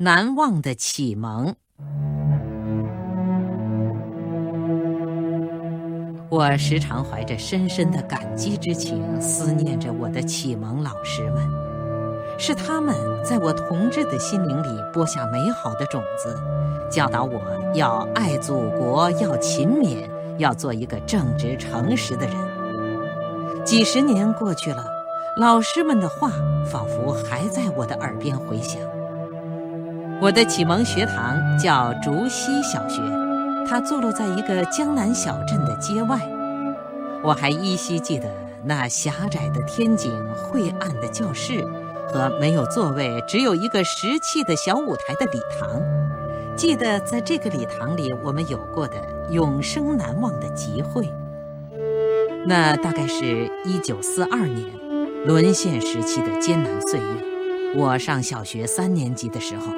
难忘的启蒙。我时常怀着深深的感激之情，思念着我的启蒙老师们，是他们在我童稚的心灵里播下美好的种子，教导我要爱祖国，要勤勉，要做一个正直诚实的人。几十年过去了，老师们的话仿佛还在我的耳边回响。我的启蒙学堂叫竹溪小学，它坐落在一个江南小镇的街外。我还依稀记得那狭窄的天井、晦暗的教室和没有座位、只有一个石砌的小舞台的礼堂。记得在这个礼堂里，我们有过的永生难忘的集会。那大概是一九四二年，沦陷时期的艰难岁月。我上小学三年级的时候。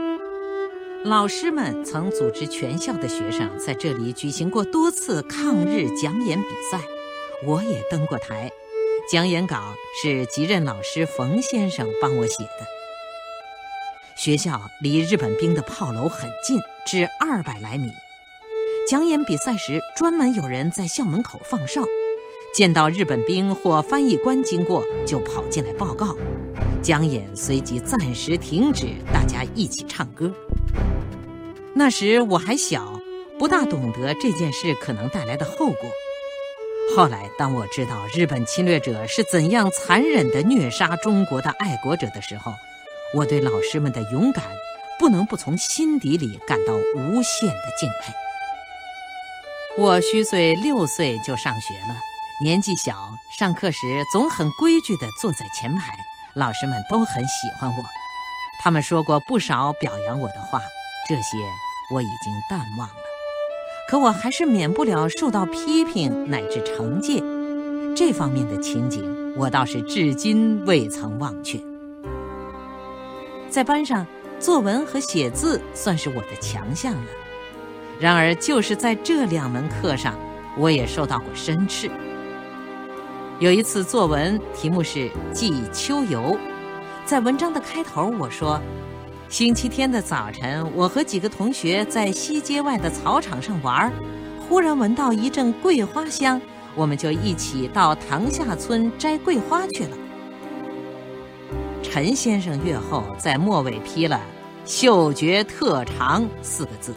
老师们曾组织全校的学生在这里举行过多次抗日讲演比赛，我也登过台。讲演稿是级任老师冯先生帮我写的。学校离日本兵的炮楼很近，只二百来米。讲演比赛时，专门有人在校门口放哨，见到日本兵或翻译官经过，就跑进来报告。江演随即暂时停止，大家一起唱歌。那时我还小，不大懂得这件事可能带来的后果。后来，当我知道日本侵略者是怎样残忍地虐杀中国的爱国者的时候，我对老师们的勇敢，不能不从心底里感到无限的敬佩。我虚岁六岁就上学了，年纪小，上课时总很规矩地坐在前排，老师们都很喜欢我，他们说过不少表扬我的话。这些我已经淡忘了，可我还是免不了受到批评乃至惩戒。这方面的情景，我倒是至今未曾忘却。在班上，作文和写字算是我的强项了。然而，就是在这两门课上，我也受到过申斥。有一次作文题目是《记秋游》，在文章的开头我说。星期天的早晨，我和几个同学在西街外的草场上玩，忽然闻到一阵桂花香，我们就一起到塘下村摘桂花去了。陈先生阅后在末尾批了“嗅觉特长”四个字。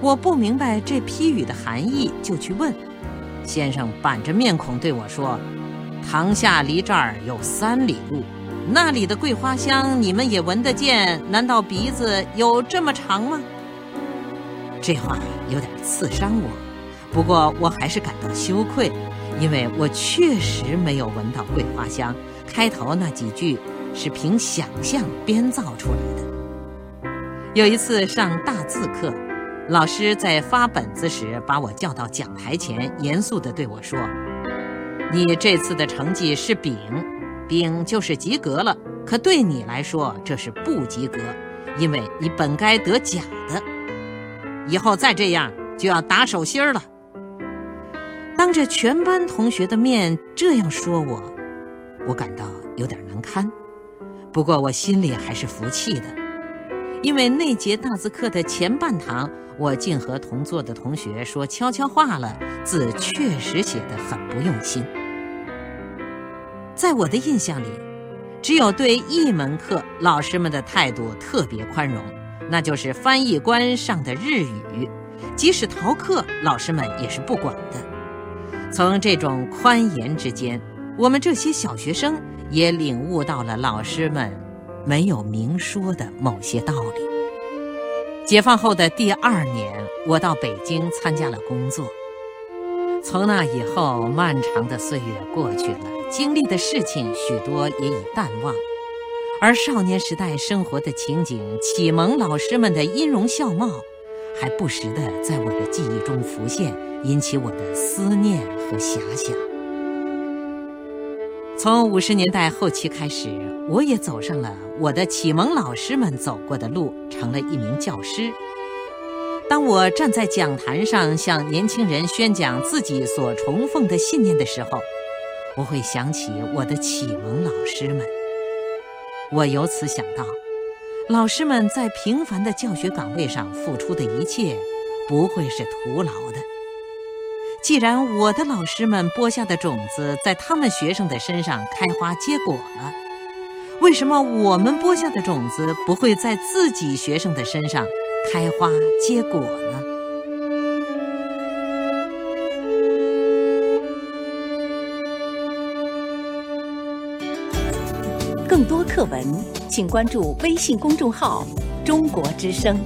我不明白这批语的含义，就去问先生，板着面孔对我说：“塘下离这儿有三里路。”那里的桂花香，你们也闻得见？难道鼻子有这么长吗？这话有点刺伤我，不过我还是感到羞愧，因为我确实没有闻到桂花香。开头那几句是凭想象编造出来的。有一次上大字课，老师在发本子时把我叫到讲台前，严肃地对我说：“你这次的成绩是丙。”丙就是及格了，可对你来说这是不及格，因为你本该得甲的。以后再这样就要打手心了。当着全班同学的面这样说我，我感到有点难堪。不过我心里还是服气的，因为那节大字课的前半堂，我竟和同座的同学说悄悄话了，字确实写得很不用心。在我的印象里，只有对一门课老师们的态度特别宽容，那就是翻译官上的日语，即使逃课，老师们也是不管的。从这种宽严之间，我们这些小学生也领悟到了老师们没有明说的某些道理。解放后的第二年，我到北京参加了工作。从那以后，漫长的岁月过去了，经历的事情许多也已淡忘，而少年时代生活的情景、启蒙老师们的音容笑貌，还不时地在我的记忆中浮现，引起我的思念和遐想。从五十年代后期开始，我也走上了我的启蒙老师们走过的路，成了一名教师。当我站在讲坛上向年轻人宣讲自己所崇奉的信念的时候，我会想起我的启蒙老师们。我由此想到，老师们在平凡的教学岗位上付出的一切，不会是徒劳的。既然我的老师们播下的种子在他们学生的身上开花结果了，为什么我们播下的种子不会在自己学生的身上开花结果呢？更多课文，请关注微信公众号“中国之声”。